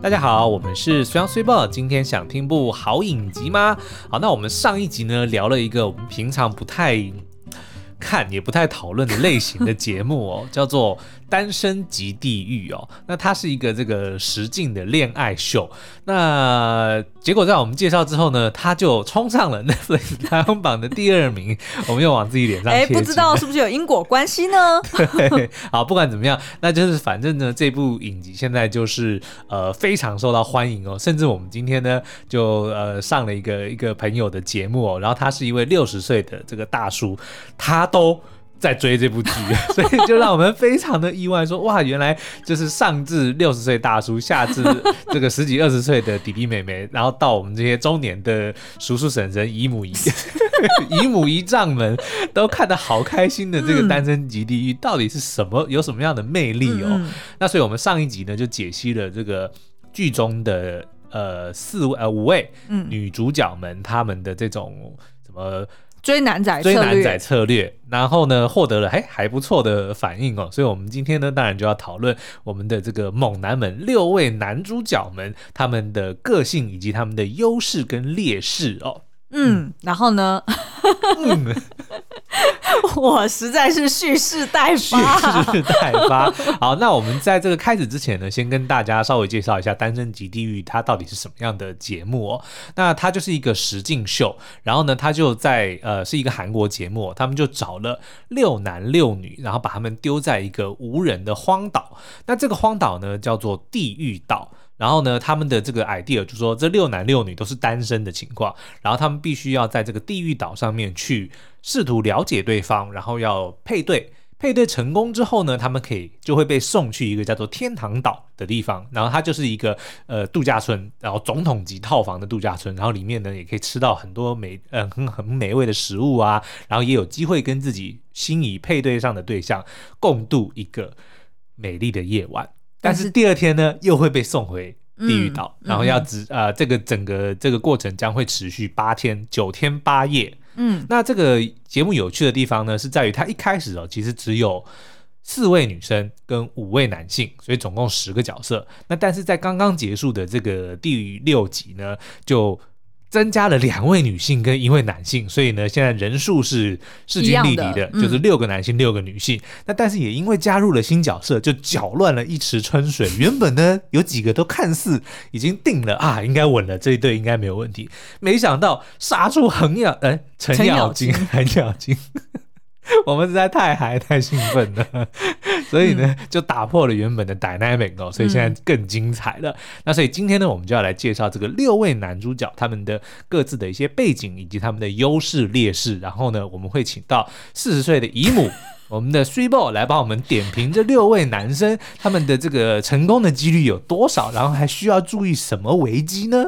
大家好，我们是虽阳虽报，今天想听部好影集吗？好，那我们上一集呢聊了一个我们平常不太看也不太讨论的类型的节目哦，叫做。单身即地狱哦，那它是一个这个实境的恋爱秀。那结果在我们介绍之后呢，它就冲上了 Netflix 排行榜的第二名。我们又往自己脸上贴。哎，不知道是不是有因果关系呢？对，好，不管怎么样，那就是反正呢，这部影集现在就是呃非常受到欢迎哦。甚至我们今天呢就呃上了一个一个朋友的节目哦，然后他是一位六十岁的这个大叔，他都。在追这部剧，所以就让我们非常的意外说，说哇，原来就是上至六十岁大叔，下至这个十几二十岁的弟弟妹妹，然后到我们这些中年的叔叔婶婶、姨母姨 姨母姨丈们，都看得好开心的这个《单身级地狱》到底是什么，有什么样的魅力哦？嗯、那所以我们上一集呢就解析了这个剧中的呃四位呃五位女主角们她们的这种什么。追男仔追男仔策略，然后呢，获得了还还不错的反应哦，所以我们今天呢，当然就要讨论我们的这个猛男们六位男主角们他们的个性以及他们的优势跟劣势哦。嗯，然后呢？嗯，我实在是蓄势待发，蓄势待发。好，那我们在这个开始之前呢，先跟大家稍微介绍一下《单身即地狱》它到底是什么样的节目哦。那它就是一个实境秀，然后呢，它就在呃是一个韩国节目，他们就找了六男六女，然后把他们丢在一个无人的荒岛。那这个荒岛呢，叫做地狱岛。然后呢，他们的这个 idea 就说，这六男六女都是单身的情况，然后他们必须要在这个地狱岛上面去试图了解对方，然后要配对，配对成功之后呢，他们可以就会被送去一个叫做天堂岛的地方，然后它就是一个呃度假村，然后总统级套房的度假村，然后里面呢也可以吃到很多美嗯很很美味的食物啊，然后也有机会跟自己心仪配对上的对象共度一个美丽的夜晚。但是第二天呢，又会被送回地狱岛，嗯、然后要只啊、这个整个这个过程将会持续八天，九天八夜。嗯，那这个节目有趣的地方呢，是在于它一开始哦，其实只有四位女生跟五位男性，所以总共十个角色。那但是在刚刚结束的这个第六集呢，就增加了两位女性跟一位男性，所以呢，现在人数是势均力敌的，的嗯、就是六个男性六个女性。那但是也因为加入了新角色，就搅乱了一池春水。原本呢，有几个都看似已经定了啊，应该稳了，这一对应该没有问题。没想到杀出横咬，哎，程咬金，程咬金。我们实在太嗨太兴奋了，所以呢，就打破了原本的 dynamic 哦，所以现在更精彩了。嗯、那所以今天呢，我们就要来介绍这个六位男主角他们的各自的一些背景以及他们的优势劣势。然后呢，我们会请到四十岁的姨母，我们的 Three Ball 来帮我们点评这六位男生他们的这个成功的几率有多少，然后还需要注意什么危机呢？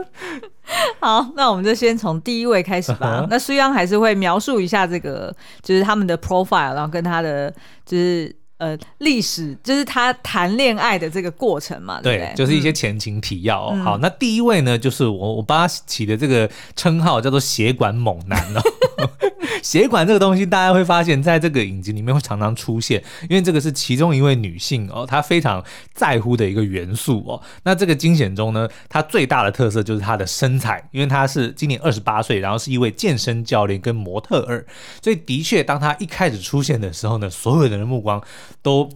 好，那我们就先从第一位开始吧。Uh. 那苏央还是会描述一下这个，就是他们的 profile，然后跟他的就是。呃，历史就是他谈恋爱的这个过程嘛，对对？对，就是一些前情提要哦。嗯、好，那第一位呢，就是我我帮他起的这个称号叫做“血管猛男”哦。鞋管这个东西，大家会发现在这个影集里面会常常出现，因为这个是其中一位女性哦，她非常在乎的一个元素哦。那这个惊险中呢，她最大的特色就是她的身材，因为她是今年二十八岁，然后是一位健身教练跟模特儿，所以的确，当她一开始出现的时候呢，所有人的目光。都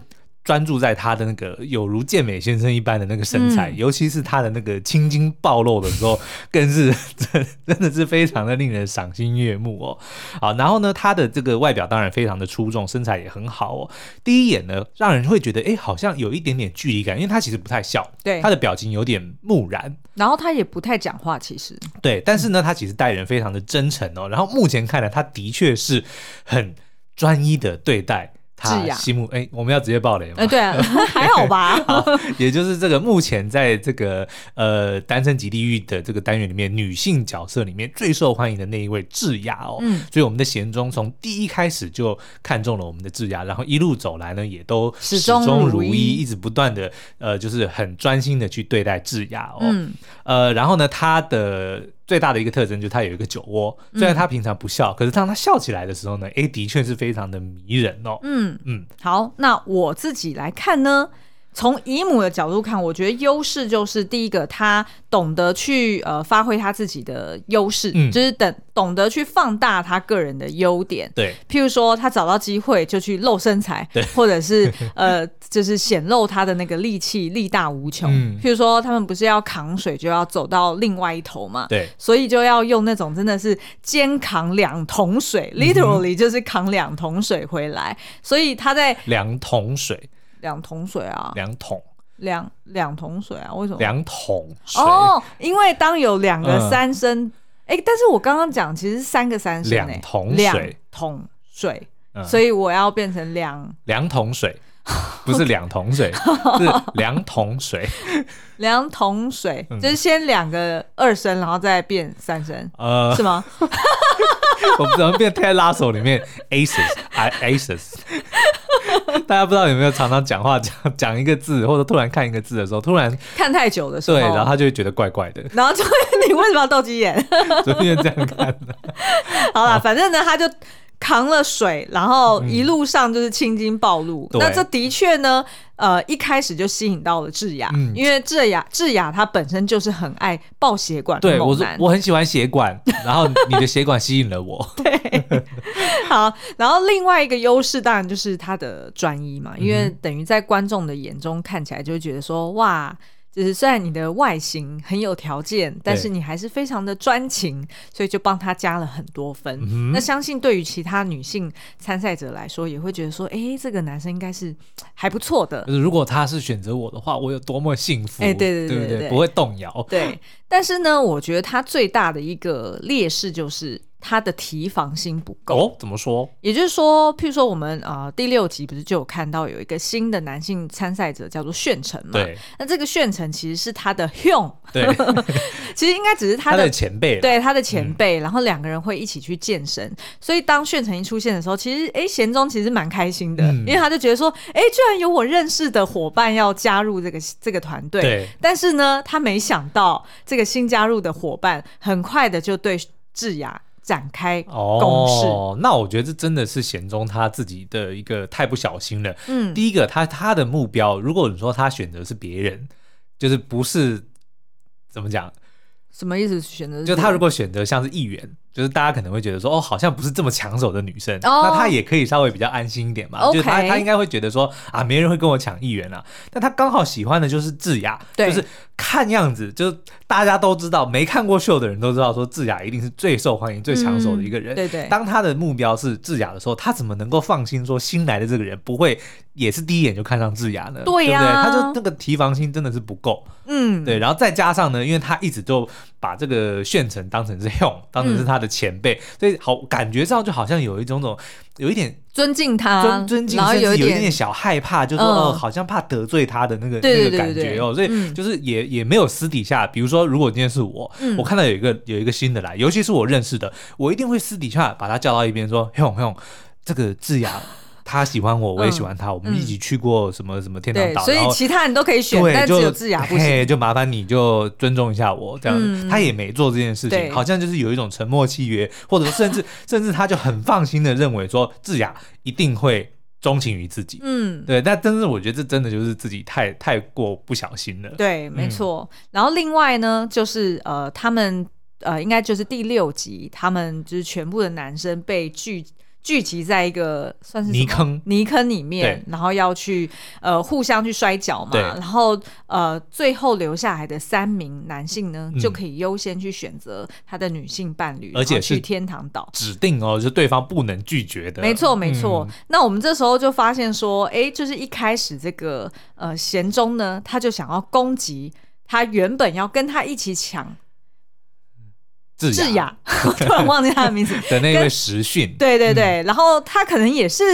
专注在他的那个有如健美先生一般的那个身材，嗯、尤其是他的那个青筋暴露的时候，更是 真真的是非常的令人赏心悦目哦。好，然后呢，他的这个外表当然非常的出众，身材也很好哦。第一眼呢，让人会觉得哎，好像有一点点距离感，因为他其实不太笑，对，他的表情有点木然，然后他也不太讲话，其实对，但是呢，他其实待人非常的真诚哦。然后目前看来，他的确是很专一的对待。他西木哎，我们要直接爆雷吗？哎，对啊，还好吧。好，也就是这个目前在这个呃单身即地狱的这个单元里面，女性角色里面最受欢迎的那一位智雅哦。嗯，所以我们的贤忠从第一开始就看中了我们的智雅，然后一路走来呢，也都始终如一，一直不断的呃，就是很专心的去对待智雅哦。嗯，呃，然后呢，他的。最大的一个特征就是他有一个酒窝，虽然他平常不笑，嗯、可是当他笑起来的时候呢，哎，的确是非常的迷人哦。嗯嗯，好，那我自己来看呢，从姨母的角度看，我觉得优势就是第一个，他懂得去呃发挥他自己的优势，嗯、就是等懂得去放大他个人的优点。对，譬如说他找到机会就去露身材，对，或者是呃就是显露他的那个力气，力大无穷。嗯、譬如说他们不是要扛水，就要走到另外一头嘛，对，所以就要用那种真的是肩扛两桶水、嗯、，literally 就是扛两桶水回来。所以他在两桶水。两桶水啊，两桶，两两桶水啊，为什么？两桶水。哦，因为当有两个三升，哎、嗯，但是我刚刚讲其实是三个三声，两桶水，两桶水，所以我要变成两。两桶水，不是两桶水，是两桶水，两桶水，就是先两个二升，然后再变三升，呃，是吗？我们怎么变泰拉手里面？Aces，aces。大家不知道有没有常常讲话讲讲一个字，或者突然看一个字的时候，突然看太久的时候，对，然后他就会觉得怪怪的，然后就会 你为什么要斗鸡眼？昨天这样看的。好了，反正呢，他就。扛了水，然后一路上就是青筋暴露。嗯、那这的确呢，呃，一开始就吸引到了智雅，嗯、因为智雅智雅她本身就是很爱爆血管。对，我我很喜欢血管，然后你的血管吸引了我。对，好，然后另外一个优势当然就是他的专一嘛，因为等于在观众的眼中看起来就会觉得说，哇。就是虽然你的外形很有条件，但是你还是非常的专情，所以就帮他加了很多分。嗯、那相信对于其他女性参赛者来说，也会觉得说，哎、欸，这个男生应该是还不错的。如果他是选择我的话，我有多么幸福？哎、对对，对，对，对，不会动摇。对，但是呢，我觉得他最大的一个劣势就是。他的提防心不够哦？怎么说？也就是说，譬如说，我们啊、呃、第六集不是就有看到有一个新的男性参赛者叫做炫成嘛？对。那这个炫成其实是他的 Hyun，对，其实应该只是他的，他的前辈，对他的前辈。嗯、然后两个人会一起去健身，所以当炫成一出现的时候，其实哎，贤忠其实蛮开心的，嗯、因为他就觉得说，哎，居然有我认识的伙伴要加入这个这个团队。对。但是呢，他没想到这个新加入的伙伴很快的就对智雅。展开攻势，哦，那我觉得这真的是贤忠他自己的一个太不小心了。嗯，第一个，他他的目标，如果你说他选择是别人，就是不是怎么讲？什么意思？选择就他如果选择像是议员。就是大家可能会觉得说，哦，好像不是这么抢手的女生，oh, 那她也可以稍微比较安心一点嘛。就是她，她应该会觉得说，啊，没人会跟我抢议员啊。但她刚好喜欢的就是智雅，就是看样子，就是大家都知道，没看过秀的人都知道，说智雅一定是最受欢迎、最抢手的一个人。嗯、对对。当她的目标是智雅的时候，她怎么能够放心说新来的这个人不会也是第一眼就看上智雅呢？对呀、啊，对不对？她就那个提防心真的是不够。嗯，对。然后再加上呢，因为她一直就把这个炫成当成是 Hyun，当成是他的前辈。嗯所以好，感觉上就好像有一种种，有一点尊敬他，尊尊敬，甚至有一点点小害怕，就说哦，好像怕得罪他的那个那个感觉哦。所以就是也也没有私底下，比如说，如果今天是我，我看到有一个有一个新的来，尤其是我认识的，我一定会私底下把他叫到一边说：“用用，这个智雅。”他喜欢我，我也喜欢他，嗯、我们一起去过什么什么天堂岛，所以其他人都可以选，但只有智雅不行。就麻烦你就尊重一下我这样。嗯、他也没做这件事情，好像就是有一种沉默契约，或者甚至 甚至他就很放心的认为说智雅一定会钟情于自己。嗯，对。但但是我觉得这真的就是自己太太过不小心了。对，没错。嗯、然后另外呢，就是呃，他们呃，应该就是第六集，他们就是全部的男生被拒。聚集在一个算是泥坑泥坑里面，然后要去呃互相去摔跤嘛，然后呃最后留下来的三名男性呢，嗯、就可以优先去选择他的女性伴侣，而且去天堂岛指定哦，就是对方不能拒绝的。没错没错。嗯、那我们这时候就发现说，哎，就是一开始这个呃贤忠呢，他就想要攻击他原本要跟他一起抢。智雅，智雅。突然忘记他的名字。的那位时训，对对对，嗯、然后他可能也是。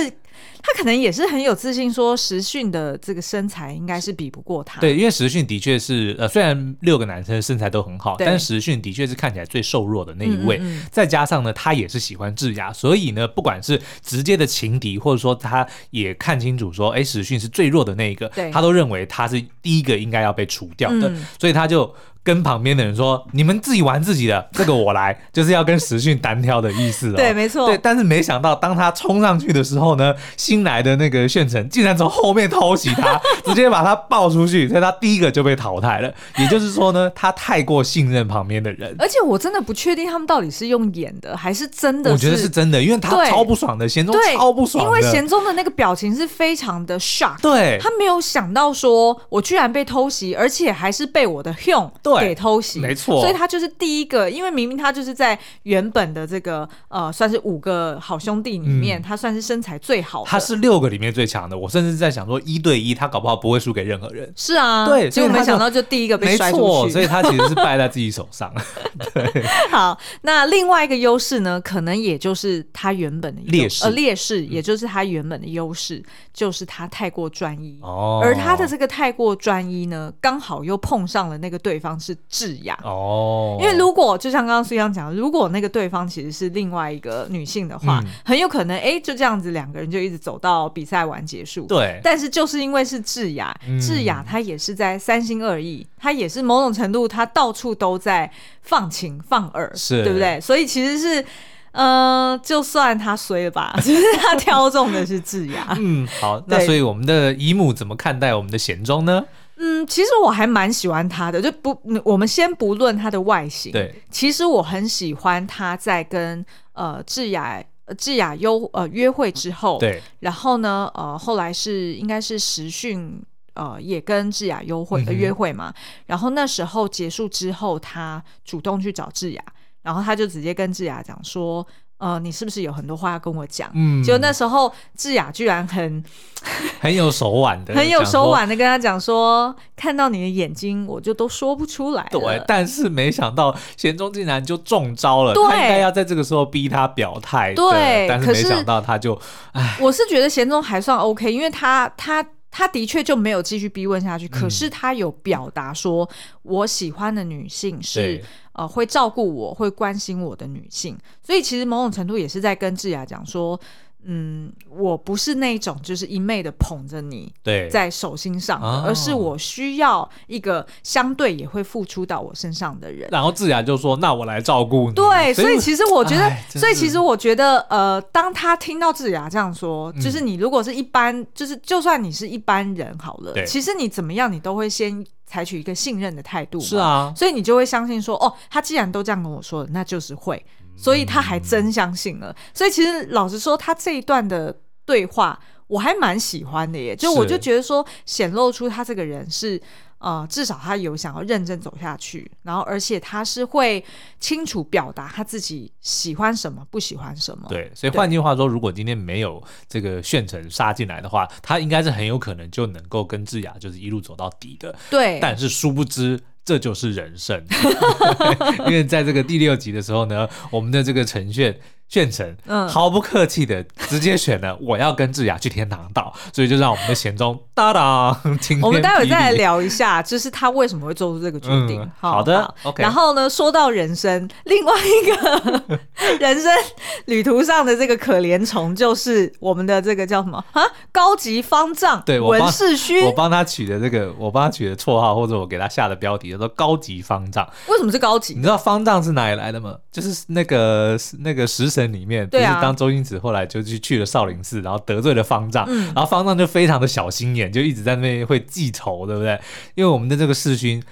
他可能也是很有自信，说时训的这个身材应该是比不过他。对，因为时训的确是呃，虽然六个男生身材都很好，但是时训的确是看起来最瘦弱的那一位。嗯嗯嗯，再加上呢，他也是喜欢智雅，所以呢，不管是直接的情敌，或者说他也看清楚说，哎，时训是最弱的那一个，他都认为他是第一个应该要被除掉的，嗯、所以他就跟旁边的人说：“你们自己玩自己的，这个我来。”就是要跟时训单挑的意思哦。对，没错。对，但是没想到当他冲上去的时候呢，新来的那个炫成竟然从后面偷袭他，直接把他抱出去，所以他第一个就被淘汰了。也就是说呢，他太过信任旁边的人。而且我真的不确定他们到底是用演的还是真的是。我觉得是真的，因为他超不爽的，贤忠超不爽的。因为贤忠的那个表情是非常的 shock，对，他没有想到说我居然被偷袭，而且还是被我的 Hyun 给偷袭。没错，所以他就是第一个，因为明明他就是在原本的这个呃，算是五个好兄弟里面，嗯、他算是身材最好的，他是六个里面最强的。我甚至在想说，一对一他搞不好不会输给任何人。是啊，对，结果没想到就第一个被摔出去，没错，所以他其实是败在自己手上。对，好，那另外一个优势呢，可能也就是他原本的劣势，呃，劣势也就是他原本的优势，就是他太过专一。哦，而他的这个太过专一呢，刚好又碰上了那个对方是智雅。哦，因为如果就像刚刚苏央讲，如果那个对方其实是另外一个女性的话，嗯、很有可能哎、欸、就这样子两个人就一直走到比赛完结束。对，但是就是因为是智雅，嗯、智雅她也是在三心二意，她也是某种程度她到处都在放情放饵，是对不对？所以其实是，嗯、呃，就算他衰了吧，其实他挑中的是智雅。嗯，好，那所以我们的姨母怎么看待我们的贤忠呢？嗯，其实我还蛮喜欢他的，就不，我们先不论他的外形，对，其实我很喜欢他在跟呃智雅智雅优呃约会之后，对，然后呢，呃，后来是应该是实训呃也跟智雅优会、呃、约会嘛，嗯、然后那时候结束之后，他主动去找智雅，然后他就直接跟智雅讲说。呃，你是不是有很多话要跟我讲？嗯，就那时候智雅居然很 很有手腕的，很有手腕的跟他讲说，看到你的眼睛，我就都说不出来。对，但是没想到贤忠竟然就中招了，对他应该要在这个时候逼他表态。对，但是没想到他就，哎，我是觉得贤忠还算 OK，因为他他他的确就没有继续逼问下去，嗯、可是他有表达说，我喜欢的女性是。呃，会照顾我，会关心我的女性，所以其实某种程度也是在跟智雅讲说，嗯，我不是那种就是一昧的捧着你，对，在手心上的，哦、而是我需要一个相对也会付出到我身上的人。然后智雅就说：“那我来照顾你。”对，所以其实我觉得，所以其实我觉得，呃，当他听到智雅这样说，就是你如果是一般，嗯、就是就算你是一般人好了，其实你怎么样，你都会先。采取一个信任的态度，是啊，所以你就会相信说，哦，他既然都这样跟我说了，那就是会，所以他还真相信了。嗯、所以其实老实说，他这一段的对话我还蛮喜欢的耶，就我就觉得说，显露出他这个人是。呃，至少他有想要认真走下去，然后而且他是会清楚表达他自己喜欢什么，不喜欢什么。对，所以换句话说，如果今天没有这个炫成杀进来的话，他应该是很有可能就能够跟智雅就是一路走到底的。对，但是殊不知这就是人生，因为在这个第六集的时候呢，我们的这个陈炫。炫成，嗯，毫不客气的直接选了我要跟智雅去天堂岛，所以就让我们的贤忠哒哒。我们待会再来聊一下，就是他为什么会做出这个决定。嗯、好的好，OK。然后呢，说到人生，另外一个 人生旅途上的这个可怜虫，就是我们的这个叫什么啊？高级方丈，对，文世勋，我帮他取的这个，我帮他取的绰号，或者我给他下的标题叫做高级方丈。为什么是高级？你知道方丈是哪里来的吗？就是那个那个食神。里面就是当周星驰后来就去去了少林寺，然后得罪了方丈，嗯、然后方丈就非常的小心眼，就一直在那边会记仇，对不对？因为我们的这个世勋，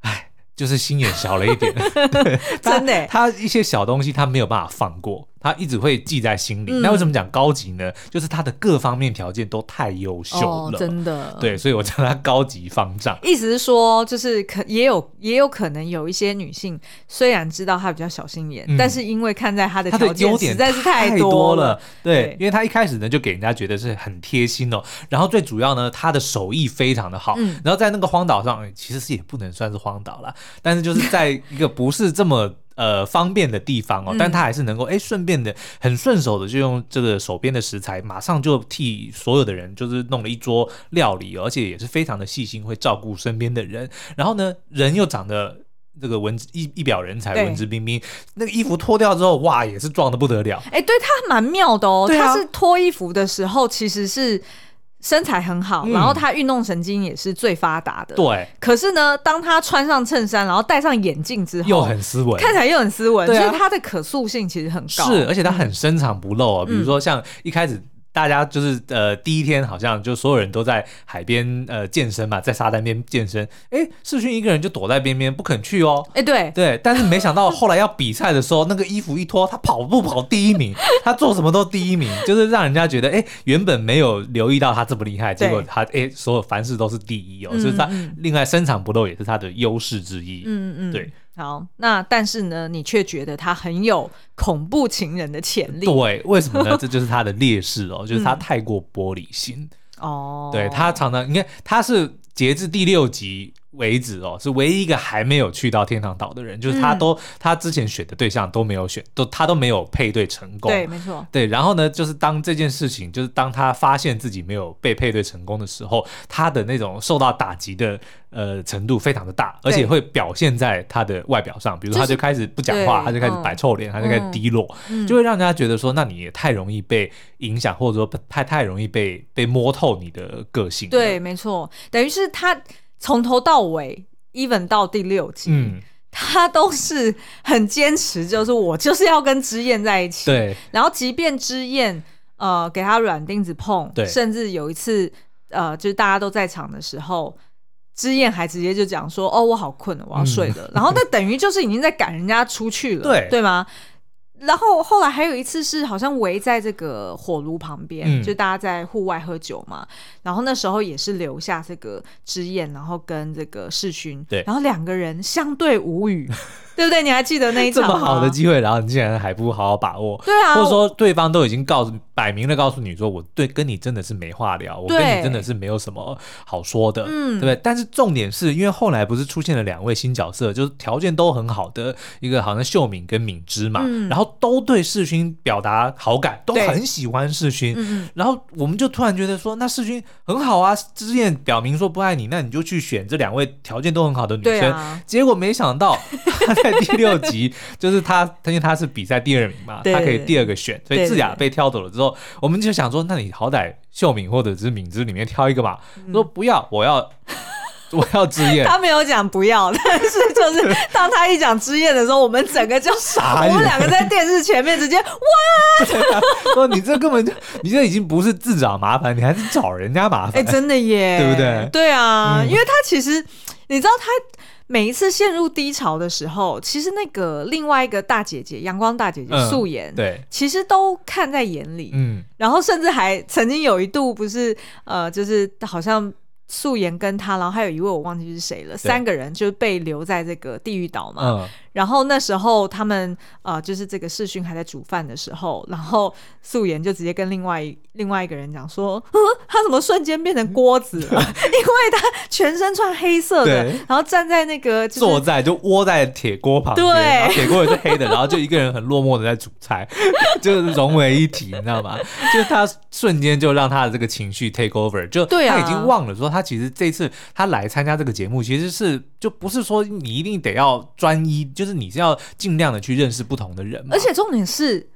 哎，就是心眼小了一点，真的，他一些小东西他没有办法放过。他一直会记在心里。嗯、那为什么讲高级呢？就是他的各方面条件都太优秀了，哦，真的。对，所以我叫他高级方丈。意思是说，就是可也有也有可能有一些女性，虽然知道他比较小心眼，嗯、但是因为看在他的条件实在是太多了，对，对，因为他一开始呢就给人家觉得是很贴心哦，然后最主要呢，他的手艺非常的好，嗯、然后在那个荒岛上，其实是也不能算是荒岛了，但是就是在一个不是这么。呃，方便的地方哦，但他还是能够哎，顺便的很顺手的就用这个手边的食材，马上就替所有的人就是弄了一桌料理，而且也是非常的细心，会照顾身边的人。然后呢，人又长得这个文一一表人才，文质彬彬。那个衣服脱掉之后，哇，也是壮的不得了。哎，对他蛮妙的哦，他是脱衣服的时候其实是。身材很好，嗯、然后他运动神经也是最发达的。对。可是呢，当他穿上衬衫，然后戴上眼镜之后，又很斯文，看起来又很斯文，啊、所以他的可塑性其实很高。是，而且他很深藏不露啊、比如说像一开始。大家就是呃第一天好像就所有人都在海边呃健身嘛，在沙滩边健身。哎，世勋一个人就躲在边边不肯去哦。哎，对对，但是没想到后来要比赛的时候，那个衣服一脱，他跑步跑第一名，他做什么都第一名，就是让人家觉得哎，原本没有留意到他这么厉害，结果他哎所有凡事都是第一哦，所以他另外深藏不露也是他的优势之一。嗯嗯，对。好，那但是呢，你却觉得他很有恐怖情人的潜力。对，为什么呢？这就是他的劣势哦，就是他太过玻璃心。哦、嗯，对，他常常，你看他是截至第六集为止哦，是唯一一个还没有去到天堂岛的人，就是他都、嗯、他之前选的对象都没有选，都他都没有配对成功。对，没错。对，然后呢，就是当这件事情，就是当他发现自己没有被配对成功的时候，他的那种受到打击的呃程度非常的大，而且会表现在他的外表上，比如说他就开始不讲话，他就开始摆臭脸，嗯、他就开始低落，嗯、就会让人家觉得说，那你也太容易被影响，或者说太太容易被被摸透你的个性。对，没错，等于是他。从头到尾，even 到第六集，嗯，他都是很坚持，就是我就是要跟之燕在一起。对，然后即便之燕呃给他软钉子碰，对，甚至有一次呃就是大家都在场的时候，之燕还直接就讲说：“哦，我好困了，我要睡了。嗯”然后那等于就是已经在赶人家出去了，对，对吗？然后后来还有一次是好像围在这个火炉旁边，嗯、就大家在户外喝酒嘛。然后那时候也是留下这个之燕，然后跟这个世勋，对，然后两个人相对无语。对不对？你还记得那一场吗？这么好的机会，然后你竟然还不好好把握？对啊，或者说对方都已经告诉、摆明了告诉你说，我对跟你真的是没话聊，我跟你真的是没有什么好说的，嗯，对不对？但是重点是因为后来不是出现了两位新角色，就是条件都很好的一个，好像秀敏跟敏芝嘛，嗯、然后都对世勋表达好感，都很喜欢世勋，嗯、然后我们就突然觉得说，那世勋很好啊，之前表明说不爱你，那你就去选这两位条件都很好的女生，啊、结果没想到。在第六集，就是他，因为他是比赛第二名嘛，他可以第二个选，所以智雅被挑走了之后，我们就想说，那你好歹秀敏或者是敏之里面挑一个嘛，说不要，我要 我要之燕。他没有讲不要，但是就是当他一讲之燕的时候，我们整个就傻，我们两个在电视前面直接哇，说你这根本就，你这已经不是自找麻烦，你还是找人家麻烦，哎，真的耶，对不对？对啊，因为他其实你知道他。每一次陷入低潮的时候，其实那个另外一个大姐姐，阳光大姐姐素颜，对，其实都看在眼里，嗯，然后甚至还曾经有一度不是，呃，就是好像素颜跟她，然后还有一位我忘记是谁了，三个人就被留在这个地狱岛嘛。然后那时候他们呃，就是这个世勋还在煮饭的时候，然后素颜就直接跟另外另外一个人讲说，他怎么瞬间变成锅子了？因为他全身穿黑色的，然后站在那个坐在就窝在铁锅旁边，对，铁锅也是黑的，然后就一个人很落寞的在煮菜，就是融为一体，你知道吗？就是他瞬间就让他的这个情绪 take over，就他已经忘了说他其实这次他来参加这个节目，其实是就不是说你一定得要专一就。就是你是要尽量的去认识不同的人，而且重点是。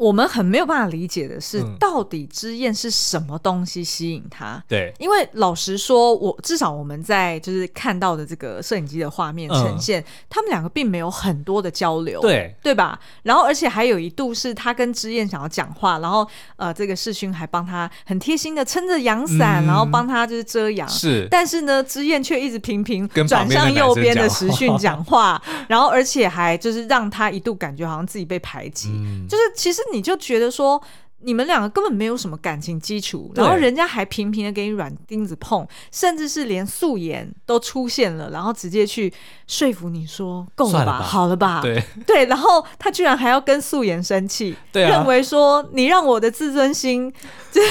我们很没有办法理解的是，到底之燕是什么东西吸引他？对，因为老实说，我至少我们在就是看到的这个摄影机的画面呈现，他们两个并没有很多的交流，对对吧？然后，而且还有一度是他跟之燕想要讲话，然后呃，这个世勋还帮他很贴心的撑着阳伞，然后帮他就是遮阳，是。但是呢，之燕却一直频频转向右边的时讯讲话，然后而且还就是让他一度感觉好像自己被排挤，就是其实。你就觉得说，你们两个根本没有什么感情基础，然后人家还频频的给你软钉子碰，甚至是连素颜都出现了，然后直接去说服你说够了吧，了吧好了吧？对 对，然后他居然还要跟素颜生气，对啊、认为说你让我的自尊心 就是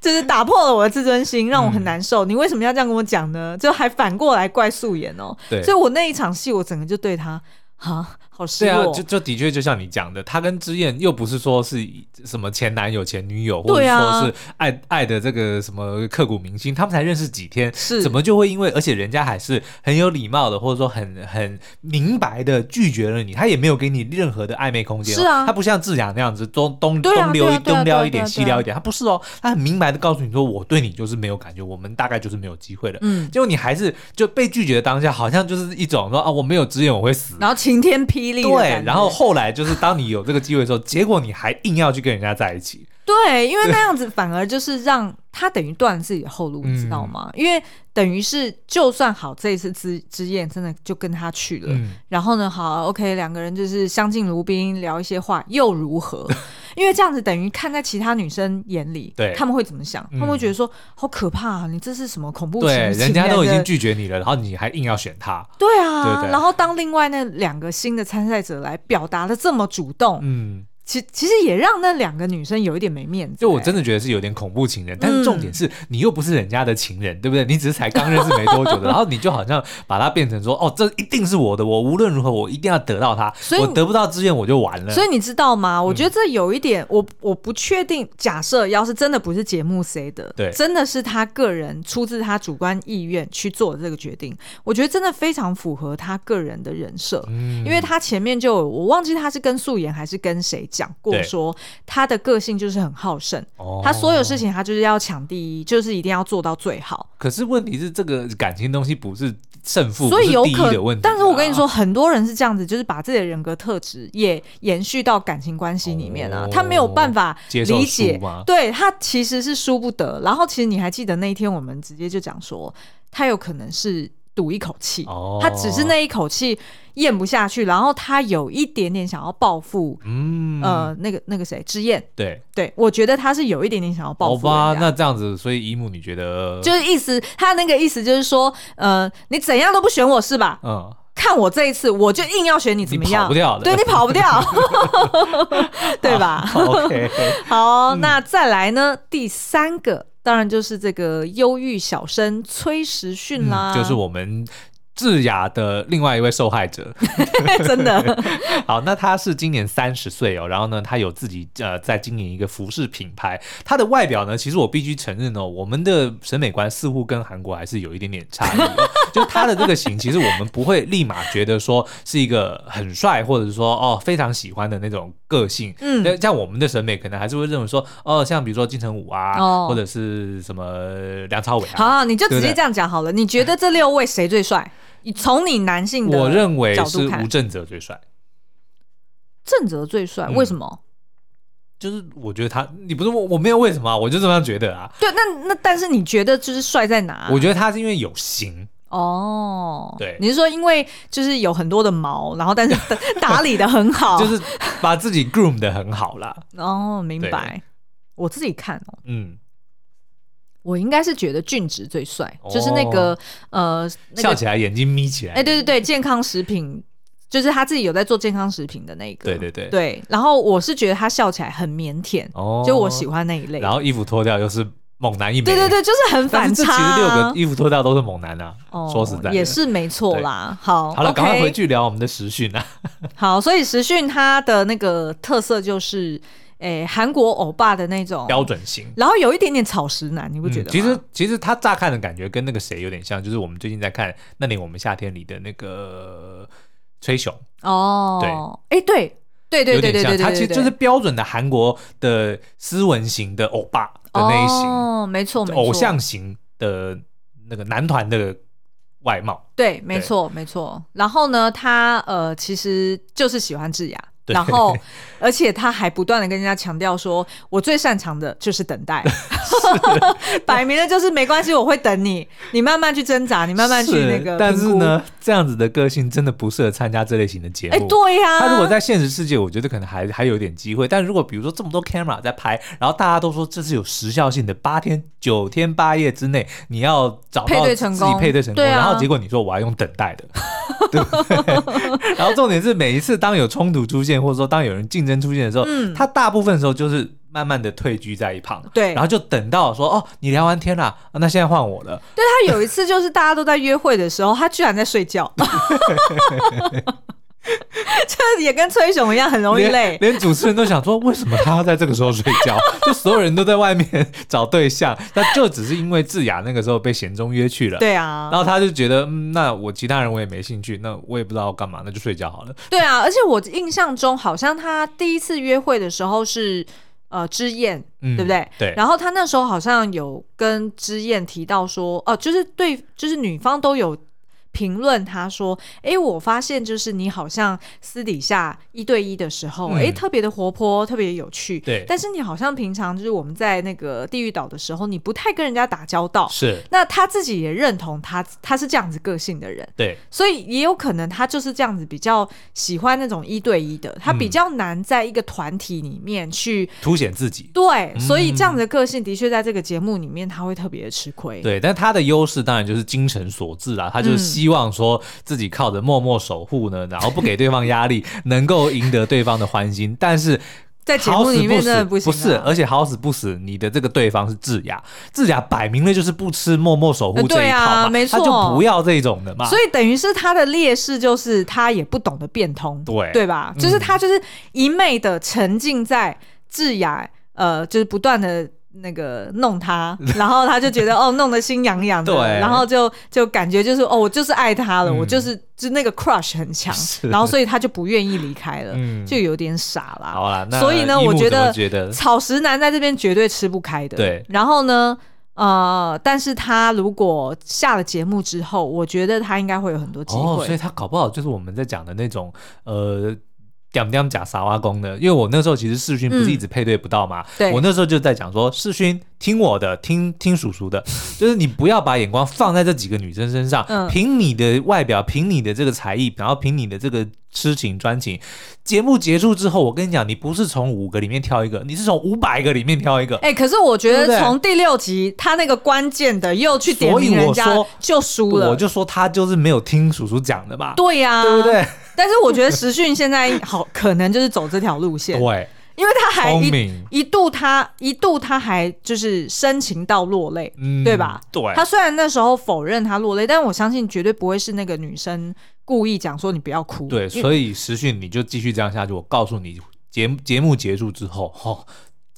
就是打破了我的自尊心，让我很难受。嗯、你为什么要这样跟我讲呢？就还反过来怪素颜哦。对，所以我那一场戏，我整个就对他。啊，好失落。对啊，就就的确就像你讲的，他跟之燕又不是说是什么前男友、前女友，或者说是爱爱的这个什么刻骨铭心，他们才认识几天，是。怎么就会因为，而且人家还是很有礼貌的，或者说很很明白的拒绝了你，他也没有给你任何的暧昧空间，哦，是啊，他不像智雅那样子东东东溜一东撩一点，西撩一点，他不是哦，他很明白的告诉你说，我对你就是没有感觉，我们大概就是没有机会了，嗯，结果你还是就被拒绝的当下，好像就是一种说啊，我没有之燕我会死，然后晴天霹雳，对，然后后来就是当你有这个机会的时候，结果你还硬要去跟人家在一起。对，因为那样子反而就是让他等于断了自己的后路，嗯、你知道吗？因为等于是就算好这一次之之宴真的就跟他去了，嗯、然后呢，好 OK，两个人就是相敬如宾，聊一些话又如何？因为这样子等于看在其他女生眼里，对，他们会怎么想？嗯、他们会觉得说好可怕啊！你这是什么恐怖？对，人家都已经拒绝你了，然后你还硬要选他？对啊，对对，然后当另外那两个新的参赛者来表达的这么主动，嗯。其其实也让那两个女生有一点没面子，就我真的觉得是有点恐怖情人，但是重点是你又不是人家的情人，嗯、对不对？你只是才刚认识没多久的，然后你就好像把它变成说，哦，这一定是我的，我无论如何我一定要得到它，所以我得不到之前我就完了。所以你知道吗？我觉得这有一点，嗯、我我不确定。假设要是真的不是节目谁的，对，真的是他个人出自他主观意愿去做的这个决定，我觉得真的非常符合他个人的人设，嗯、因为他前面就我忘记他是跟素颜还是跟谁讲过说。他的个性就是很好胜，哦、他所有事情他就是要抢第一，就是一定要做到最好。可是问题是，这个感情东西不是胜负，所以有可。但是我跟你说，很多人是这样子，就是把自己的人格特质也延续到感情关系里面啊，哦、他没有办法理解，对他其实是输不得。然后，其实你还记得那一天，我们直接就讲说，他有可能是。赌一口气，哦、他只是那一口气咽不下去，然后他有一点点想要报复，嗯，呃，那个那个谁，之燕，对对，我觉得他是有一点点想要报复。好吧，那这样子，所以姨母你觉得，就是意思，他那个意思就是说，呃，你怎样都不选我是吧？嗯，看我这一次，我就硬要选你，怎么样？你跑不掉的，对，你跑不掉，对吧？OK，好，那再来呢？第三个。当然就是这个忧郁小生崔时训啦，嗯，就是我们。智雅的另外一位受害者，真的 好。那他是今年三十岁哦，然后呢，他有自己呃在经营一个服饰品牌。他的外表呢，其实我必须承认哦，我们的审美观似乎跟韩国还是有一点点差异，哦。就他的这个型，其实我们不会立马觉得说是一个很帅，或者是说哦非常喜欢的那种个性。嗯，像我们的审美可能还是会认为说哦，像比如说金城武啊，哦、或者是什么梁朝伟啊。好，好，你就直接这样讲好了。对对，你觉得这六位谁最帅？你从你男性的，我认为是吴正泽最帅。正泽最帅，为什么？嗯，就是我觉得他，你不是问我没有为什么啊，我就这么样觉得啊。对，那那但是你觉得就是帅在哪？我觉得他是因为有型哦。对，你是说因为就是有很多的毛，然后但是 打理的很好，就是把自己 groom 的很好啦。哦，明白。我自己看哦，嗯。我应该是觉得俊植最帅，哦、就是那个呃，那个、笑起来眼睛眯起来。哎、欸，对对对，健康食品，就是他自己有在做健康食品的那个。对对对。对，然后我是觉得他笑起来很腼腆，哦，就我喜欢那一类。然后衣服脱掉又是猛男一枚。对对对，就是很反差。其实六个衣服脱掉都是猛男啊，哦、说实在也是没错啦。好，好了，赶快回去聊我们的时训啊。好，所以时训它的那个特色就是。诶，韩国欧巴的那种标准型，然后有一点点草食男，你不觉得吗？其实，其实他乍看的感觉跟那个谁有点像，就是我们最近在看《那年我们夏天》里的那个崔雄哦。对，诶，对，对对对对对，他其实就是标准的韩国的斯文型的欧巴的那一型，哦，没错，偶像型的那个男团的外貌。对，没错，没错。然后呢，他呃，其实就是喜欢智雅。对。然后，而且他还不断的跟人家强调说：“我最擅长的就是等待，是 摆明了就是没关系，我会等你，你慢慢去挣扎，你慢慢去那个。”但是呢，这样子的个性真的不适合参加这类型的节目。哎，对呀、啊，他如果在现实世界，我觉得可能还还有点机会。但如果比如说这么多 camera 在拍，然后大家都说这是有时效性的，八天九天八夜之内你要找到自己配对成功，然后结果你说我要用等待的，对 不对？然后重点是每一次当有冲突出现。或者说，当有人竞争出现的时候，嗯，他大部分时候就是慢慢的退居在一旁，对，然后就等到说，哦，你聊完天了，啊，那现在换我了。对，他有一次就是大家都在约会的时候，他居然在睡觉。这 也跟崔雄一样，很容易累连。连主持人都想说，为什么他要在这个时候睡觉？就所有人都在外面找对象，那就只是因为智雅那个时候被贤中约去了。对啊，然后他就觉得，嗯，那我其他人我也没兴趣，那我也不知道干嘛，那就睡觉好了。对啊，而且我印象中好像他第一次约会的时候是呃之燕，嗯、对不对？对。然后他那时候好像有跟之燕提到说，哦、呃，就是对，就是女方都有。评论他说：“哎，我发现就是你好像私底下一对一的时候，哎、嗯，特别的活泼，特别有趣。对，但是你好像平常就是我们在那个地狱岛的时候，你不太跟人家打交道。是，那他自己也认同他他是这样子个性的人。对，所以也有可能他就是这样子比较喜欢那种一对一的，他比较难在一个团体里面去凸显自己。对，所以这样子的个性的确在这个节目里面他会特别的吃亏。对，但他的优势当然就是精诚所至啦，他就是希。希望说自己靠着默默守护呢，然后不给对方压力，能够赢得对方的欢心。但是 在节目里面真的不行，不是，而且好死不死，你的这个对方是智雅，智雅摆明了就是不吃默默守护这一套嘛，啊、没错，他就不要这种的嘛。所以等于是他的劣势就是他也不懂得变通，对对吧？就是他就是一昧的沉浸在智雅，呃，就是不断的。那个弄他，然后他就觉得 哦，弄得心痒痒的，对，然后就就感觉就是哦，我就是爱他了，嗯、我就是就那个 crush 很强，然后所以他就不愿意离开了，嗯、就有点傻啦。好啦，那所以呢，我觉得，觉得草食男在这边绝对吃不开的。对，然后呢，呃，但是他如果下了节目之后，我觉得他应该会有很多机会，哦，所以他搞不好就是我们在讲的那种呃。点点假傻瓜工的，因为我那时候其实视讯不是一直配对不到嘛，嗯、我那时候就在讲说视讯听我的，听听叔叔的，就是你不要把眼光放在这几个女生身上，嗯、凭你的外表，凭你的这个才艺，然后凭你的这个痴情专情，节目结束之后，我跟你讲，你不是从五个里面挑一个，你是从五百个里面挑一个。哎、欸，可是我觉得从第六集他那个关键的又去点名人家，就输了。我就说他就是没有听叔叔讲的嘛，对呀、啊，对不对？但是我觉得时讯现在好可能就是走这条路线，对，因为他还一一度他一度他还就是深情到落泪，嗯，对吧？对，他虽然那时候否认他落泪，但我相信绝对不会是那个女生故意讲说你不要哭，对，所以时讯你就继续这样下去，我告诉你，节节目结束之后，哦，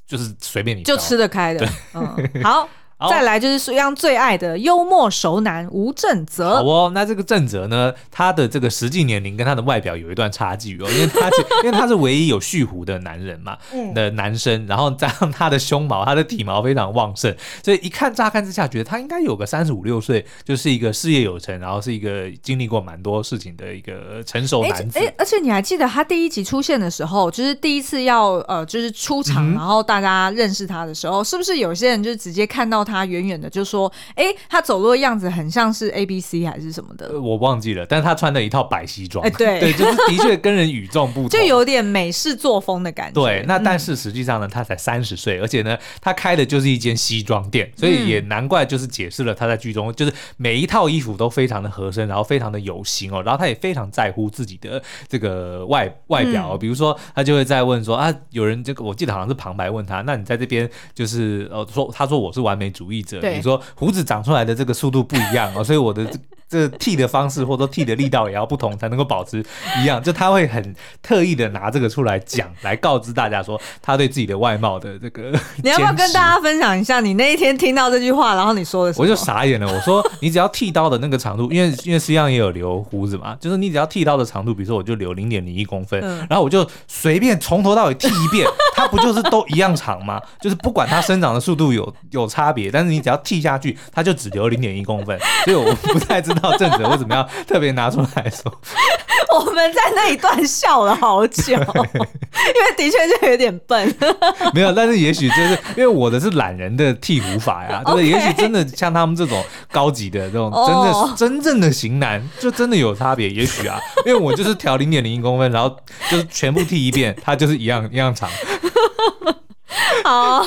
就是随便你就吃得开的，嗯，好。再来就是苏央最爱的幽默熟男吴正泽。好哦，那这个正泽呢，他的这个实际年龄跟他的外表有一段差距哦，因为他 因为他是唯一有蓄胡的男人嘛，嗯、的男生，然后加上他的胸毛，他的体毛非常旺盛，所以一看乍看之下，觉得他应该有个三十五六岁，就是一个事业有成，然后是一个经历过蛮多事情的一个成熟男子。哎，而且你还记得他第一集出现的时候，就是第一次要呃，就是出场，嗯、然后大家认识他的时候，是不是有些人就直接看到他远远的就说，哎、欸，他走路的样子很像是 A B C 还是什么的？呃、我忘记了，但是他穿的一套白西装，哎、欸，对，对，就是的确跟人与众不同，就有点美式作风的感觉。对，那但是实际上呢，他才三十岁，而且呢，他开的就是一间西装店，所以也难怪就是解释了他在剧中就是每一套衣服都非常的合身，然后非常的有型哦，然后他也非常在乎自己的这个外外表、哦，嗯、比如说他就会在问说啊，有人这个我记得好像是旁白问他，那你在这边就是呃说他说我是完美主义者。你说胡子长出来的这个速度不一样哦，所以我的这这剃的方式或者说剃的力道也要不同，才能够保持一样。就他会很特意的拿这个出来讲，来告知大家说他对自己的外貌的这个。你要不要跟大家分享一下你那一天听到这句话，然后你说的什么？我就傻眼了。我说你只要剃刀的那个长度，因为因为实际上也有留胡子嘛，就是你只要剃刀的长度，比如说我就留零点零一公分，嗯、然后我就随便从头到尾剃一遍，它不就是都一样长吗？就是不管它生长的速度有有差别，但是你只要剃下去，它就只留零点一公分。所以我不太知道正泽为什么要特别拿出来说。我们在那一段笑了好久，因为的确就有点笨。没有，但是也许就是因为我的是懒人的剃胡法呀，对不对？也许真的像他们这种高级的这种，真的真正的型男，就真的有差别。也许啊，因为我就是调零点零一公分，然后就是全部剃一遍，它就是一样一样长。好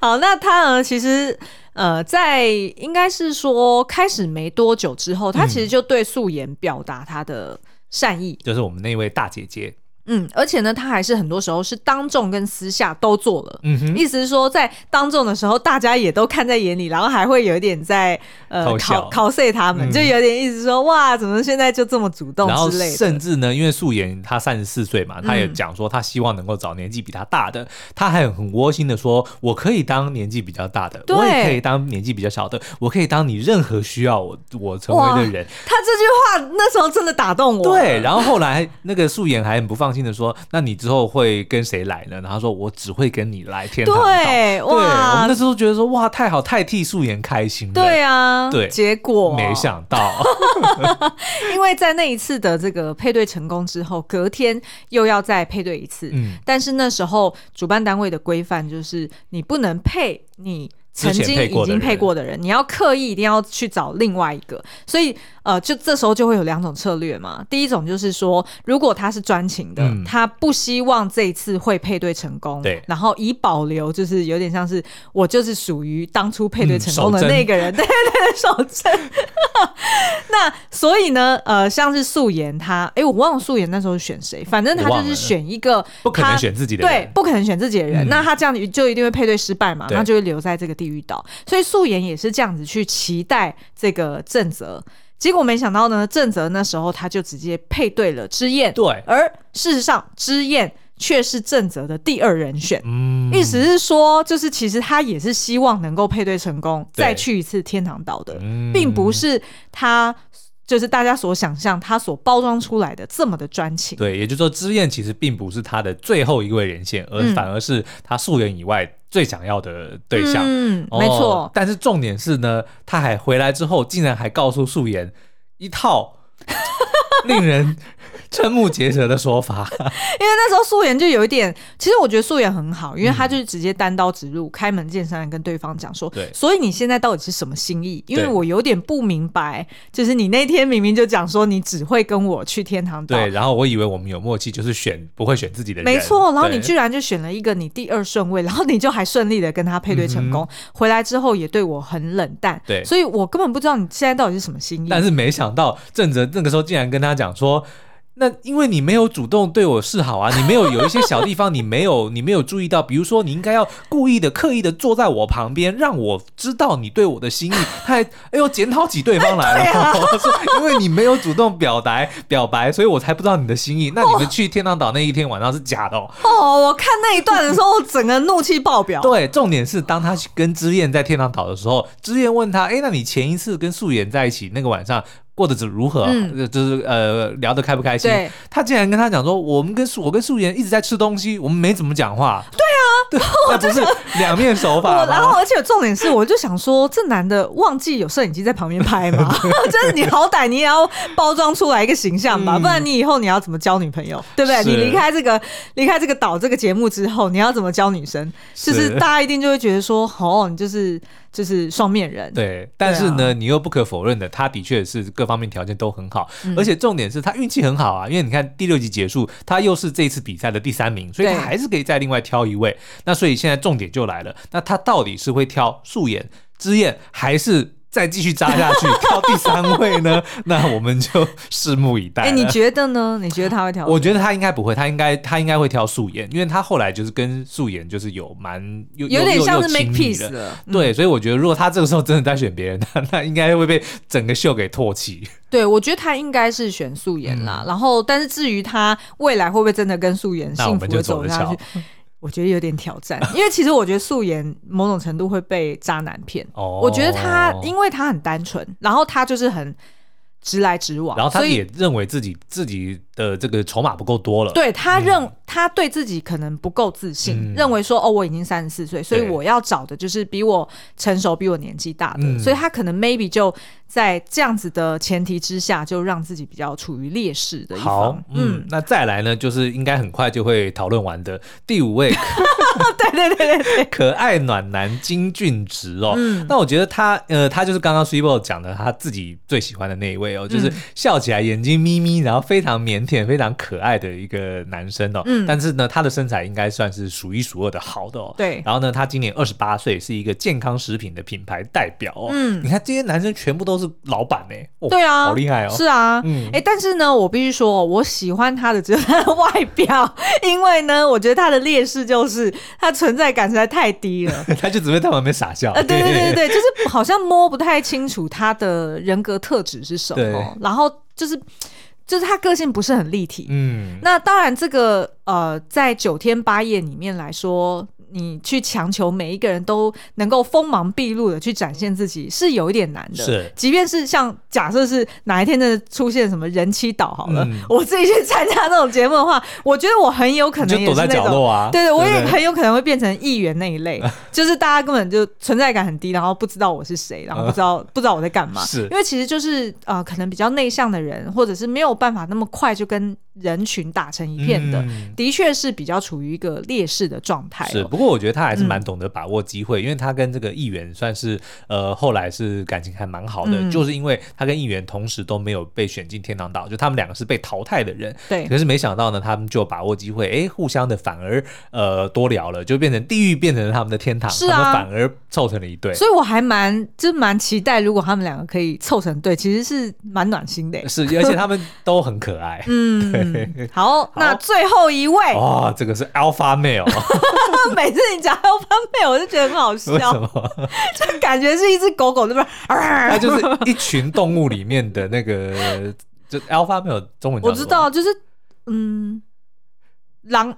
好，那他呢？其实。呃，在应该是说开始没多久之后，他其实就对素颜表达他的善意，就是我们那位大姐姐。嗯，而且呢，他还是很多时候是当众跟私下都做了。嗯哼，意思是说，在当众的时候，大家也都看在眼里，然后还会有一点在呃考考 s 他们，嗯、就有点意思说，哇，怎么现在就这么主动之类的。甚至呢，因为素颜他三十四岁嘛，他也讲说他希望能够找年纪比他大的，嗯、他还很窝心的说，我可以当年纪比较大的，我也可以当年纪比较小的，我可以当你任何需要我我成为的人。他这句话那时候真的打动我。对，然后后来那个素颜还很不放心的说，那你之后会跟谁来呢？然后他说我只会跟你来天堂岛。对，哇，对，我们那时候觉得说哇太好，太替素颜开心了。对啊，对，结果没想到，因为在那一次的这个配对成功之后，隔天又要再配对一次。嗯，但是那时候主办单位的规范就是你不能配你。曾经已经配过的人，你要刻意一定要去找另外一个，所以呃，就这时候就会有两种策略嘛。第一种就是说，如果他是专情的，嗯、他不希望这一次会配对成功，对，然后以保留，就是有点像是我就是属于当初配对成功的那个人，嗯、对对对，守贞。那所以呢，呃，像是素颜他，哎，我忘了素颜那时候选谁，反正他就是选一个不可能选自己的人，对，不可能选自己的人，嗯、那他这样就一定会配对失败嘛，那就会留在这个地。遇到，所以素颜也是这样子去期待这个正则，结果没想到呢，正则那时候他就直接配对了之燕，对，而事实上之燕却是正则的第二人选，嗯，意思是说，就是其实他也是希望能够配对成功，再去一次天堂岛的，嗯、并不是他。就是大家所想象，他所包装出来的这么的专情。对，也就是说，之燕其实并不是他的最后一位人选，而反而是他素颜以外最想要的对象。嗯，哦、没错。但是重点是呢，他还回来之后，竟然还告诉素颜一套 令人。瞠目结舌的说法，因为那时候素颜就有一点，其实我觉得素颜很好，因为他就是直接单刀直入、开门见山的跟对方讲说，对，所以你现在到底是什么心意？因为我有点不明白，就是你那天明明就讲说你只会跟我去天堂岛，对，然后我以为我们有默契，就是选不会选自己的人，没错，然后你居然就选了一个你第二顺位，然后你就还顺利的跟他配对成功，回来之后也对我很冷淡，对，所以我根本不知道你现在到底是什么心意。但是没想到正则那个时候竟然跟他讲说。那因为你没有主动对我示好啊，你没有有一些小地方你没有你没有注意到，比如说你应该要故意的刻意的坐在我旁边，让我知道你对我的心意。他还哎呦检讨起对方来了，啊、说因为你没有主动表白表白，所以我才不知道你的心意。那你们去天堂岛那一天晚上是假的哦。哦，我看那一段的时候，我整个怒气爆表。对，重点是当他跟之燕在天堂岛的时候，之燕问他，哎，那你前一次跟素颜在一起那个晚上？过得如何？嗯、就是呃，聊得开不开心？他竟然跟他讲说，我们跟素我跟素颜一直在吃东西，我们没怎么讲话。对啊，对，那不是两面手法。然后，而且重点是，我就想说，这男的忘记有摄影机在旁边拍吗？就是你好歹你也要包装出来一个形象吧，嗯、不然你以后你要怎么交女朋友？对不对？你离开这个离开这个岛这个节目之后，你要怎么交女生？就是大家一定就会觉得说，哦，你就是。就是双面人，对，但是呢，啊、你又不可否认的，他的确是各方面条件都很好，嗯、而且重点是他运气很好啊，因为你看第六集结束，他又是这一次比赛的第三名，所以他还是可以再另外挑一位。那所以现在重点就来了，那他到底是会挑素颜、之燕，还是？再继续扎下去，挑第三位呢？那我们就拭目以待。哎，你觉得呢？你觉得他会挑？我觉得他应该不会，他应该他应该会挑素颜，因为他后来就是跟素颜就是有蛮有有点像是 make peace 了。对，所以我觉得如果他这个时候真的在选别人，那 那应该会被整个秀给唾弃。对，我觉得他应该是选素颜啦。然后，但是至于他未来会不会真的跟素颜幸福的走下去？我觉得有点挑战，因为其实我觉得素颜某种程度会被渣男骗。哦，我觉得他因为他很单纯，然后他就是很直来直往，然后他也认为自己自己的这个筹码不够多了。对，他认、嗯、他对自己可能不够自信，嗯、认为说哦，我已经三十四岁，所以我要找的就是比我成熟、比我年纪大的，嗯、所以他可能 maybe 就。在这样子的前提之下，就让自己比较处于劣势的一方。好，嗯，那再来呢，就是应该很快就会讨论完的第五位。对对对对对，可爱暖男金俊植哦。嗯，那我觉得他，呃，他就是刚刚 Super 讲的他自己最喜欢的那一位哦，就是笑起来眼睛眯眯，然后非常腼甜、非常可爱的一个男生哦。嗯，但是呢，他的身材应该算是数一数二的好的哦。对。然后呢，他今年二十八岁，是一个健康食品的品牌代表哦。嗯，你看这些男生全部都是老板呢。哦、对啊，好厉害哦。是啊。嗯。哎，但是呢，我必须说，我喜欢他的只有他的外表，因为呢，我觉得他的劣势就是他存在感实在太低了。他就只会在旁边傻笑。呃，对对对对，就是好像摸不太清楚他的人格特质是什么。然后就是。就是他个性不是很立体，嗯，那当然这个呃，在九天八夜里面来说。你去强求每一个人都能够锋芒毕露的去展现自己，是有一点难的。是，即便是像假设是哪一天真的出现什么人妻岛好了，嗯、我自己去参加那种节目的话，我觉得我很有可能也是那种，角落啊、对对，我也很有可能会变成议员那一类，就是大家根本就存在感很低，然后不知道我是谁，然后不知道、呃、不知道我在干嘛。是，因为其实就是呃，可能比较内向的人，或者是没有办法那么快就跟人群打成一片的，嗯、的确是比较处于一个劣势的状态、哦。过我觉得他还是蛮懂得把握机会，嗯、因为他跟这个议员算是呃后来是感情还蛮好的，嗯、就是因为他跟议员同时都没有被选进天堂岛，就他们两个是被淘汰的人。对。可是没想到呢，他们就把握机会，哎、欸，互相的反而呃多聊了，就变成地狱变成了他们的天堂，是啊、他们反而凑成了一对。所以我还蛮就蛮期待，如果他们两个可以凑成对，其实是蛮暖心的。是，而且他们都很可爱。嗯。好，好，那最后一位哦，这个是 Alpha Male。每次你讲 Alpha Male，我就觉得很好笑。为什么？就感觉是一只狗狗，那边？它就是一群动物里面的那个，就 Alpha Male 中文。我知道，就是嗯，狼。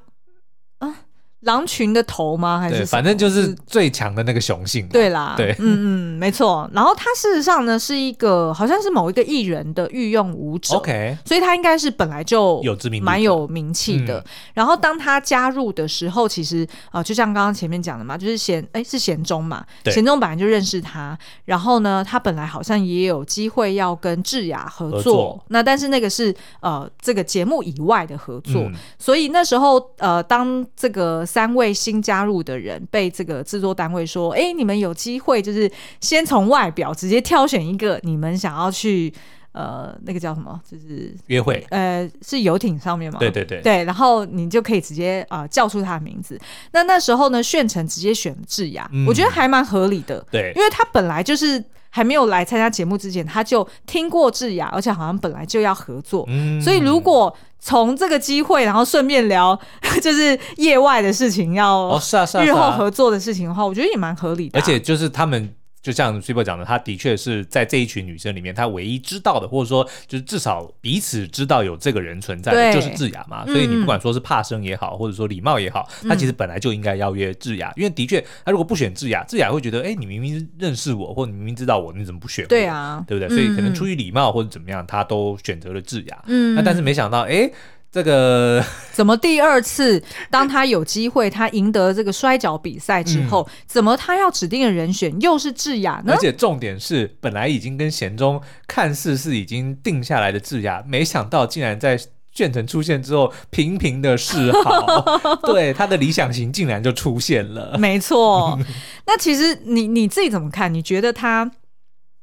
狼群的头吗？还是反正就是最强的那个雄性。对啦，对，嗯嗯，没错。然后他事实上呢，是一个好像是某一个艺人的御用舞者，OK，所以他应该是本来就有知名、蛮有名气的。然后当他加入的时候，其实啊，就像刚刚前面讲的嘛，就是贤哎是贤忠嘛，贤忠本来就认识他。然后呢，他本来好像也有机会要跟智雅合作，那但是那个是呃这个节目以外的合作，所以那时候呃当这个。三位新加入的人被这个制作单位说：“哎，你们有机会，就是先从外表直接挑选一个你们想要去呃，那个叫什么，就是约会，呃，是游艇上面吗？对对对，对，然后你就可以直接啊、呃、叫出他的名字。那那时候呢，炫成直接选智雅，嗯、我觉得还蛮合理的，对，因为他本来就是。”还没有来参加节目之前，他就听过智雅，而且好像本来就要合作，嗯、所以如果从这个机会，然后顺便聊 就是业外的事情，要日后合作的事情的话，我觉得也蛮合理的、啊。而且就是他们。就像 Super 讲的，他的确是在这一群女生里面，他唯一知道的，或者说就是至少彼此知道有这个人存在的，就是智雅嘛。所以你不管说是怕生也好，或者说礼貌也好，他其实本来就应该邀约智雅，嗯、因为的确，他如果不选智雅，智雅会觉得，哎，你明明认识我，或你明明知道我，你怎么不选我？对啊，对不对？所以可能出于礼貌或者怎么样，他都选择了智雅。嗯，那但是没想到，哎。这个 怎么第二次当他有机会，他赢得这个摔跤比赛之后，嗯、怎么他要指定的人选又是智雅呢？而且重点是，本来已经跟贤忠看似是已经定下来的智雅，没想到竟然在卷城出现之后频频的示好，对他的理想型竟然就出现了。没错，那其实你你自己怎么看？你觉得他？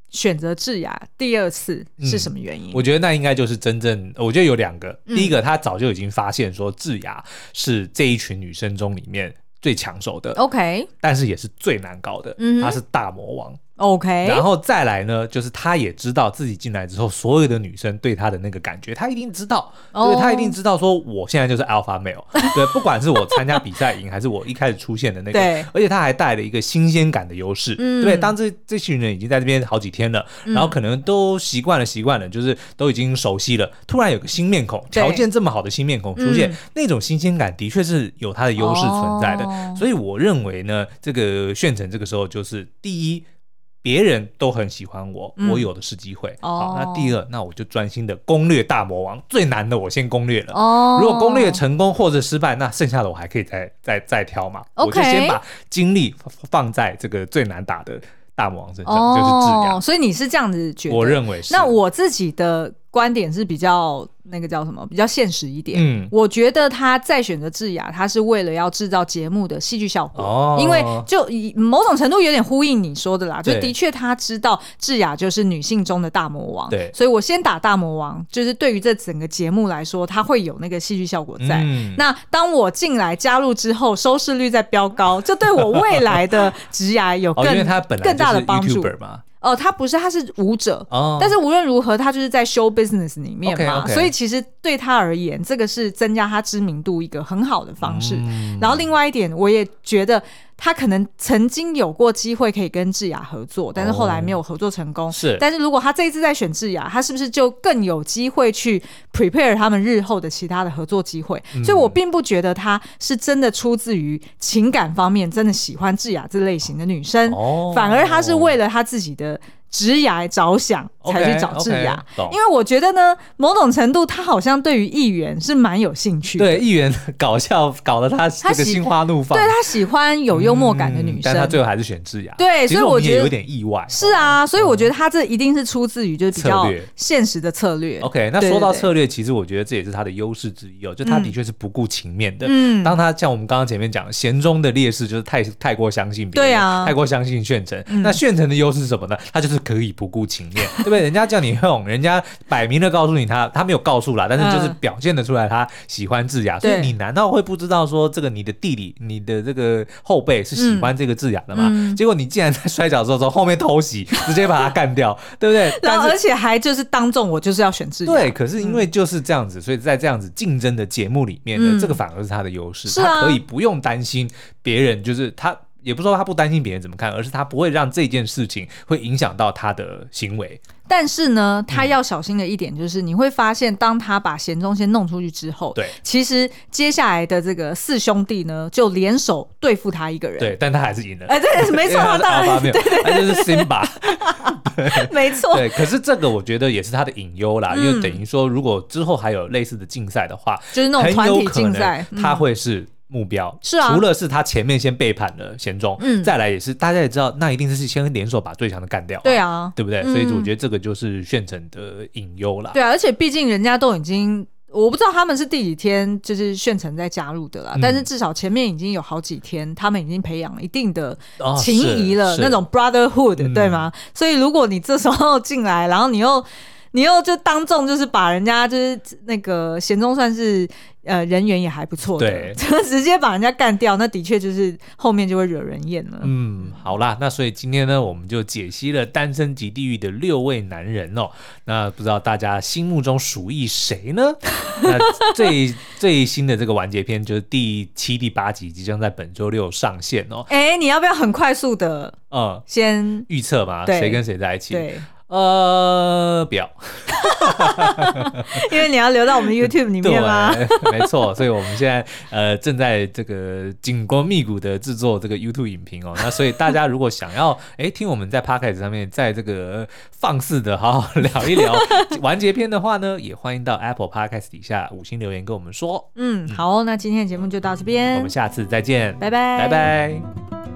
选择智雅第二次是什么原因？嗯，我觉得那应该就是真正，我觉得有两个。第一个，他早就已经发现说智雅是这一群女生中里面最抢手的，OK，但是也是最难搞的，嗯哼，她是大魔王。OK，然后再来呢，就是他也知道自己进来之后，所有的女生对他的那个感觉，他一定知道，对，oh. 他一定知道说，我现在就是 Alpha Male，对，不管是我参加比赛赢，还是我一开始出现的那个，对，而且他还带了一个新鲜感的优势，嗯、对，当这这群人已经在这边好几天了，嗯、然后可能都习惯了，习惯了，就是都已经熟悉了，突然有个新面孔，条件这么好的新面孔出现，嗯、那种新鲜感的确是有它的优势存在的，oh. 所以我认为呢，这个炫成这个时候就是第一。别人都很喜欢我，嗯、我有的是机会。哦、好，那第二，那我就专心的攻略大魔王，最难的我先攻略了。哦，如果攻略成功或者失败，那剩下的我还可以再再再挑嘛。我就先把精力放在这个最难打的大魔王身上，哦、就是质量。所以你是这样子觉得？我认为是。那我自己的。观点是比较那个叫什么，比较现实一点。嗯，我觉得他再选择智雅，他是为了要制造节目的戏剧效果。哦，因为就以某种程度有点呼应你说的啦，就的确他知道智雅就是女性中的大魔王。对，所以我先打大魔王，就是对于这整个节目来说，他会有那个戏剧效果在。嗯，那当我进来加入之后，收视率在飙高，这对我未来的 职涯有更、哦、更大的帮助嘛。哦，他不是，他是舞者，哦、但是无论如何，他就是在 show business 里面嘛，okay, okay. 所以其实对他而言，这个是增加他知名度一个很好的方式。嗯、然后另外一点，我也觉得。他可能曾经有过机会可以跟智雅合作，但是后来没有合作成功。是，但是如果他这一次再选智雅，他是不是就更有机会去 prepare 他们日后的其他的合作机会？所以我并不觉得他是真的出自于情感方面真的喜欢智雅这类型的女生，反而他是为了他自己的。职涯着想才去找智雅，okay, okay, 因为我觉得呢，某种程度他好像对于议员是蛮有兴趣的。对，议员搞笑搞得他这个心花怒放。对，他喜欢有幽默感的女生，嗯、但他最后还是选智雅。对，所以我觉得有点意外。是啊，所以我觉得他这一定是出自于就是比较现实的策略。OK，那说到策略，其实我觉得这也是他的优势之一哦，就他的确是不顾情面的。嗯，当他像我们刚刚前面讲，贤中的劣势就是太太过相信别人，对啊，太过相信炫成。嗯、那炫成的优势是什么呢？他就是。可以不顾情面，对不对？人家叫你用，人家摆明了告诉你他，他没有告诉啦，但是就是表现得出来他喜欢智雅，嗯、所以你难道会不知道说这个你的弟弟、你的这个后辈是喜欢这个智雅的吗？嗯、结果你竟然在摔跤的时候从后面偷袭，直接把他干掉，对不对？然后而且还就是当众我就是要选智雅，对。可是因为就是这样子，所以在这样子竞争的节目里面呢，嗯、这个反而是他的优势，啊、他可以不用担心别人，就是他。也不是说他不担心别人怎么看，而是他不会让这件事情会影响到他的行为。但是呢，他要小心的一点就是，你会发现，当他把贤忠先弄出去之后，对、嗯，其实接下来的这个四兄弟呢，就联手对付他一个人。对，但他还是赢了。哎，对，没错，他当然 对对就是 Simba。没错。对，可是这个我觉得也是他的隐忧啦，因为等于说，如果之后还有类似的竞赛的话，就是那种团体竞赛，他会是。目标是啊，除了是他前面先背叛了贤忠，嗯，再来也是大家也知道，那一定是先联手把最强的干掉，对啊，对不对？嗯、所以我觉得这个就是炫成的隐忧啦。对啊，而且毕竟人家都已经，我不知道他们是第几天就是炫成在加入的啦，嗯、但是至少前面已经有好几天，他们已经培养了一定的情谊了，哦、那种 brotherhood，嗯、对吗？所以如果你这时候进来，然后你又你又就当众就是把人家就是那个贤忠算是。呃，人缘也还不错，对，就直接把人家干掉，那的确就是后面就会惹人厌了。嗯，好啦，那所以今天呢，我们就解析了《单身即地狱》的六位男人哦。那不知道大家心目中属意谁呢？那最最新的这个完结篇就是第七、第八集，即将在本周六上线哦。哎，你要不要很快速的，嗯，先预测嘛？谁跟谁在一起？对。呃，不要，因为你要留到我们 YouTube 里面吗？没错，所以我们现在呃正在这个紧锣密鼓的制作这个 YouTube 影评哦。那所以大家如果想要哎、欸、听我们在 Podcast 上面在这个放肆的好好聊一聊完结篇的话呢，也欢迎到 Apple Podcast 底下五星留言跟我们说。嗯，好，那今天的节目就到这边，我们下次再见，拜拜，拜拜。